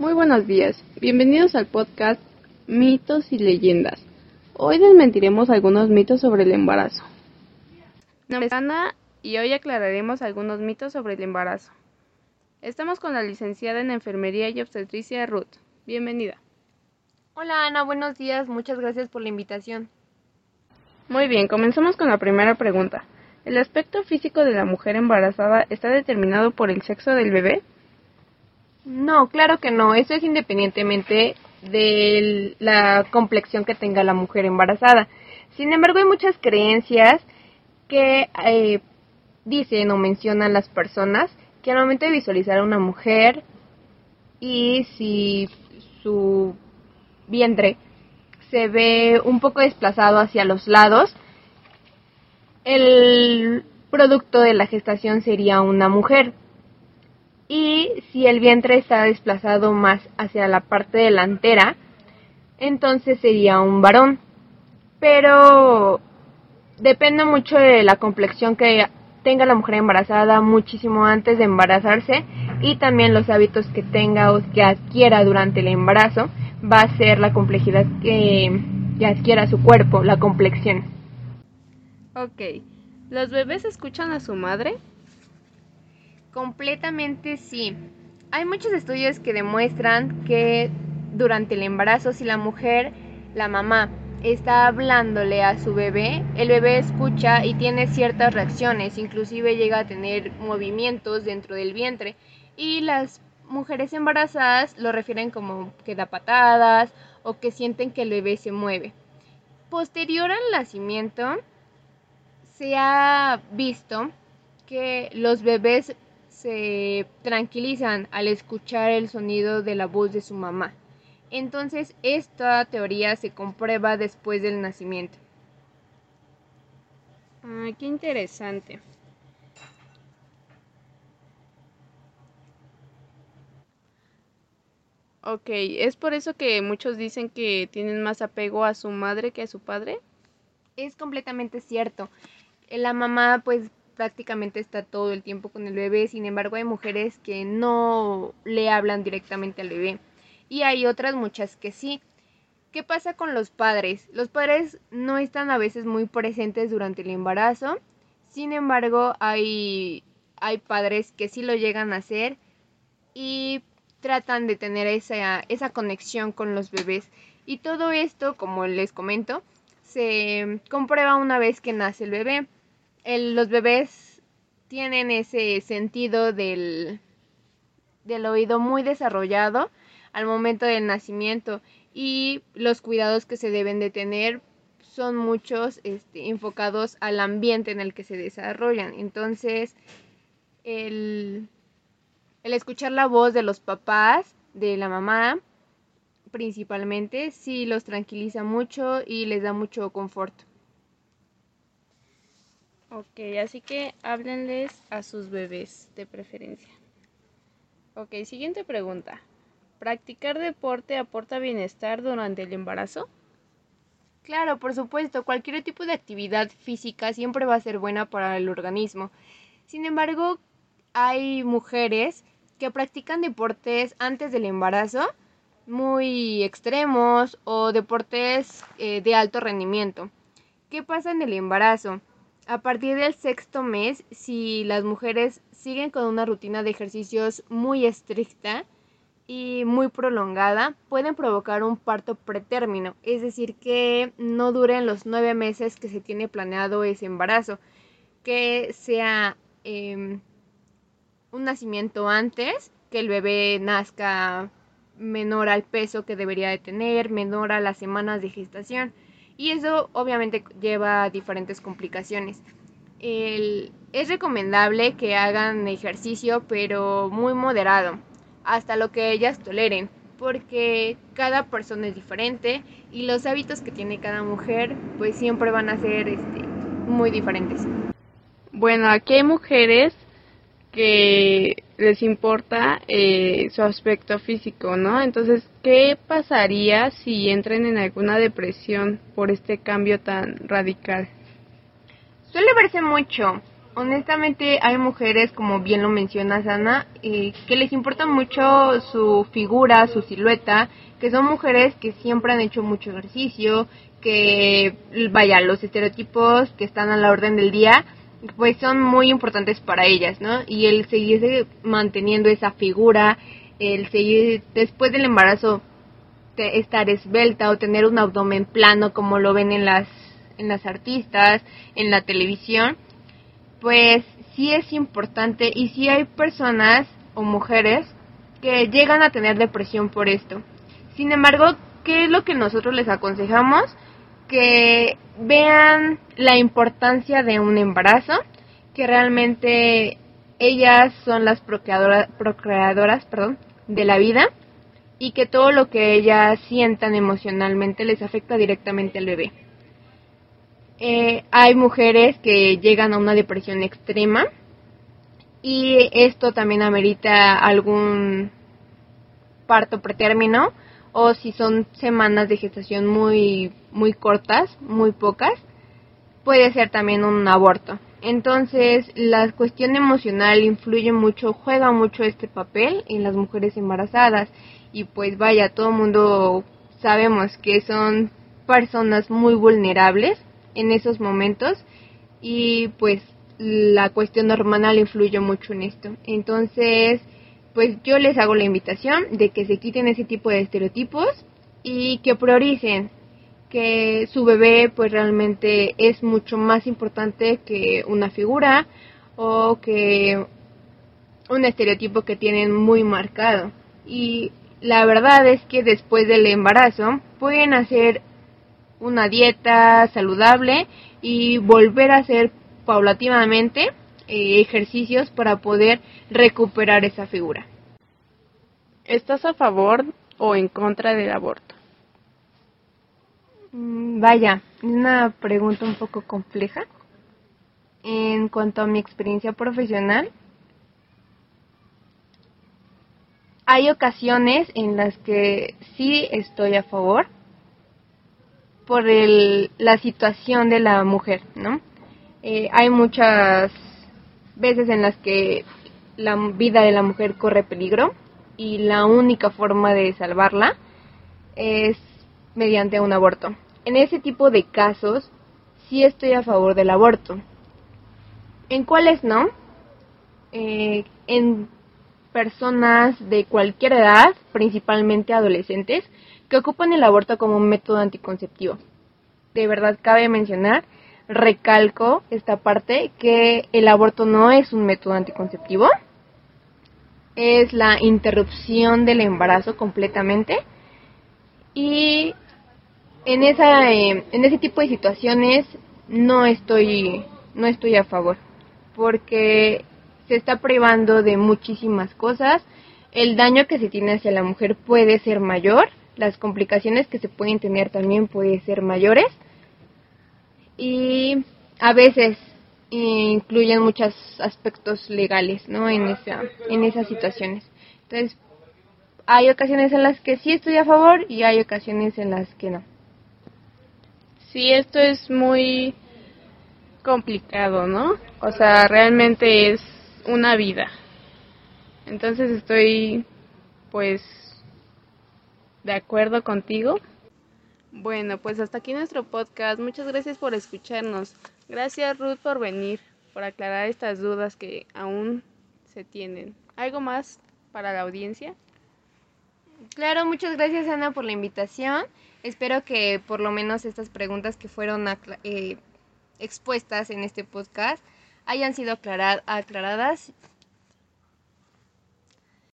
Muy buenos días, bienvenidos al podcast Mitos y Leyendas. Hoy desmentiremos algunos mitos sobre el embarazo. Mi nombre es Ana y hoy aclararemos algunos mitos sobre el embarazo. Estamos con la licenciada en Enfermería y Obstetricia Ruth. Bienvenida. Hola Ana, buenos días, muchas gracias por la invitación. Muy bien, comenzamos con la primera pregunta. ¿El aspecto físico de la mujer embarazada está determinado por el sexo del bebé? No, claro que no, eso es independientemente de la complexión que tenga la mujer embarazada. Sin embargo, hay muchas creencias que eh, dicen o mencionan las personas que al momento de visualizar a una mujer y si su vientre se ve un poco desplazado hacia los lados, el producto de la gestación sería una mujer. Y si el vientre está desplazado más hacia la parte delantera, entonces sería un varón. Pero depende mucho de la complexión que tenga la mujer embarazada muchísimo antes de embarazarse y también los hábitos que tenga o que adquiera durante el embarazo va a ser la complejidad que, adquiera su cuerpo, la complexión. Ok, ¿los bebés escuchan a su madre? Completamente sí. Hay muchos estudios que demuestran que durante el embarazo, si la mujer, la mamá, está hablándole a su bebé, el bebé escucha y tiene ciertas reacciones, inclusive llega a tener movimientos dentro del vientre y las mujeres embarazadas lo refieren como que da patadas o que sienten que el bebé se mueve. Posterior al nacimiento, se ha visto que los bebés se tranquilizan al escuchar el sonido de la voz de su mamá. Entonces, esta teoría se comprueba después del nacimiento. Ah, qué interesante. Ok, ¿es por eso que muchos dicen que tienen más apego a su madre que a su padre? Es completamente cierto. La mamá pues prácticamente está todo el tiempo con el bebé, sin embargo hay mujeres que no le hablan directamente al bebé y hay otras muchas que sí. ¿Qué pasa con los padres? Los padres no están a veces muy presentes durante el embarazo, sin embargo hay, hay padres que sí lo llegan a hacer y tratan de tener esa, esa conexión con los bebés. Y todo esto, como les comento, se comprueba una vez que nace el bebé. Los bebés tienen ese sentido del, del oído muy desarrollado al momento del nacimiento y los cuidados que se deben de tener son muchos este, enfocados al ambiente en el que se desarrollan. Entonces, el, el escuchar la voz de los papás, de la mamá, principalmente, sí los tranquiliza mucho y les da mucho confort. Ok, así que háblenles a sus bebés de preferencia. Ok, siguiente pregunta. ¿Practicar deporte aporta bienestar durante el embarazo? Claro, por supuesto, cualquier tipo de actividad física siempre va a ser buena para el organismo. Sin embargo, hay mujeres que practican deportes antes del embarazo muy extremos o deportes eh, de alto rendimiento. ¿Qué pasa en el embarazo? A partir del sexto mes, si las mujeres siguen con una rutina de ejercicios muy estricta, y muy prolongada pueden provocar un parto pretérmino, es decir, que no duren los nueve meses que se tiene planeado ese embarazo, que sea em, un nacimiento antes, que el bebé nazca menor al peso que debería de tener, menor a las semanas de gestación. Y eso obviamente lleva a diferentes complicaciones. es recomendable que hagan ejercicio, pero muy moderado hasta lo que ellas toleren, porque cada persona es diferente y los hábitos que tiene cada mujer pues siempre van a ser este, muy diferentes. Bueno, aquí hay mujeres que les importa eh, su aspecto físico, ¿no? Entonces, ¿qué pasaría si entren en alguna depresión por este cambio tan radical? Suele verse mucho honestamente hay mujeres, como bien lo mencionas Ana, eh, que les importa mucho su figura, su silueta, que son mujeres que siempre han hecho mucho ejercicio, que vaya, los estereotipos que están a la orden del día, pues son muy importantes para ellas, ¿no? Y el seguir manteniendo esa figura, el seguir después del embarazo estar esbelta o tener un abdomen plano como lo ven en las en las artistas, en la televisión, pues sí es importante y sí hay personas o mujeres que llegan a tener depresión por esto. Sin embargo, ¿qué es lo que nosotros les aconsejamos? Que vean la importancia de un embarazo, que realmente ellas son las procreadoras, procreadoras perdón, de la vida y que todo lo que ellas sientan emocionalmente les afecta directamente al bebé. Eh, hay mujeres que llegan a una depresión extrema y esto también amerita algún parto pretérmino o si son semanas de gestación muy muy cortas, muy pocas, puede ser también un aborto. Entonces, la cuestión emocional influye mucho, juega mucho este papel en las mujeres embarazadas y pues vaya, todo el mundo sabemos que son personas muy vulnerables en esos momentos y pues la cuestión hormonal influye mucho en esto. Entonces, pues yo les hago la invitación de que se quiten ese tipo de estereotipos y que prioricen que su bebé pues realmente es mucho más importante que una figura o que un estereotipo que tienen muy marcado. Y la verdad es que después del embarazo pueden hacer una dieta saludable y volver a hacer paulatinamente eh, ejercicios para poder recuperar esa figura. ¿Estás a favor o en contra del aborto? Mm, vaya, es una pregunta un poco compleja. En cuanto a mi experiencia profesional, hay ocasiones en las que sí estoy a favor por el, la situación de la mujer, ¿no? Eh, hay muchas veces en las que la vida de la mujer corre peligro y la única forma de salvarla es mediante un aborto. En ese tipo de casos sí estoy a favor del aborto. ¿En cuáles no? Eh, en personas de cualquier edad, principalmente adolescentes, que ocupan el aborto como un método anticonceptivo. De verdad cabe mencionar, recalco esta parte, que el aborto no es un método anticonceptivo, es la interrupción del embarazo completamente. Y en esa eh, en ese tipo de situaciones no estoy no estoy a favor porque se está privando de muchísimas cosas. El daño que se tiene hacia la mujer puede ser mayor las complicaciones que se pueden tener también pueden ser mayores y a veces incluyen muchos aspectos legales no en esa en esas situaciones. Entonces hay ocasiones en las que sí estoy a favor y hay ocasiones en las que no. Sí esto es muy complicado no o sea realmente es una vida. Entonces estoy pues de acuerdo contigo. Bueno, pues hasta aquí nuestro podcast. Muchas gracias por escucharnos. Gracias Ruth por venir, por aclarar estas dudas que aún se tienen. ¿Algo más para la audiencia? Claro, muchas gracias Ana por la invitación. Espero que por lo menos estas preguntas que fueron eh, expuestas en este podcast hayan sido aclaradas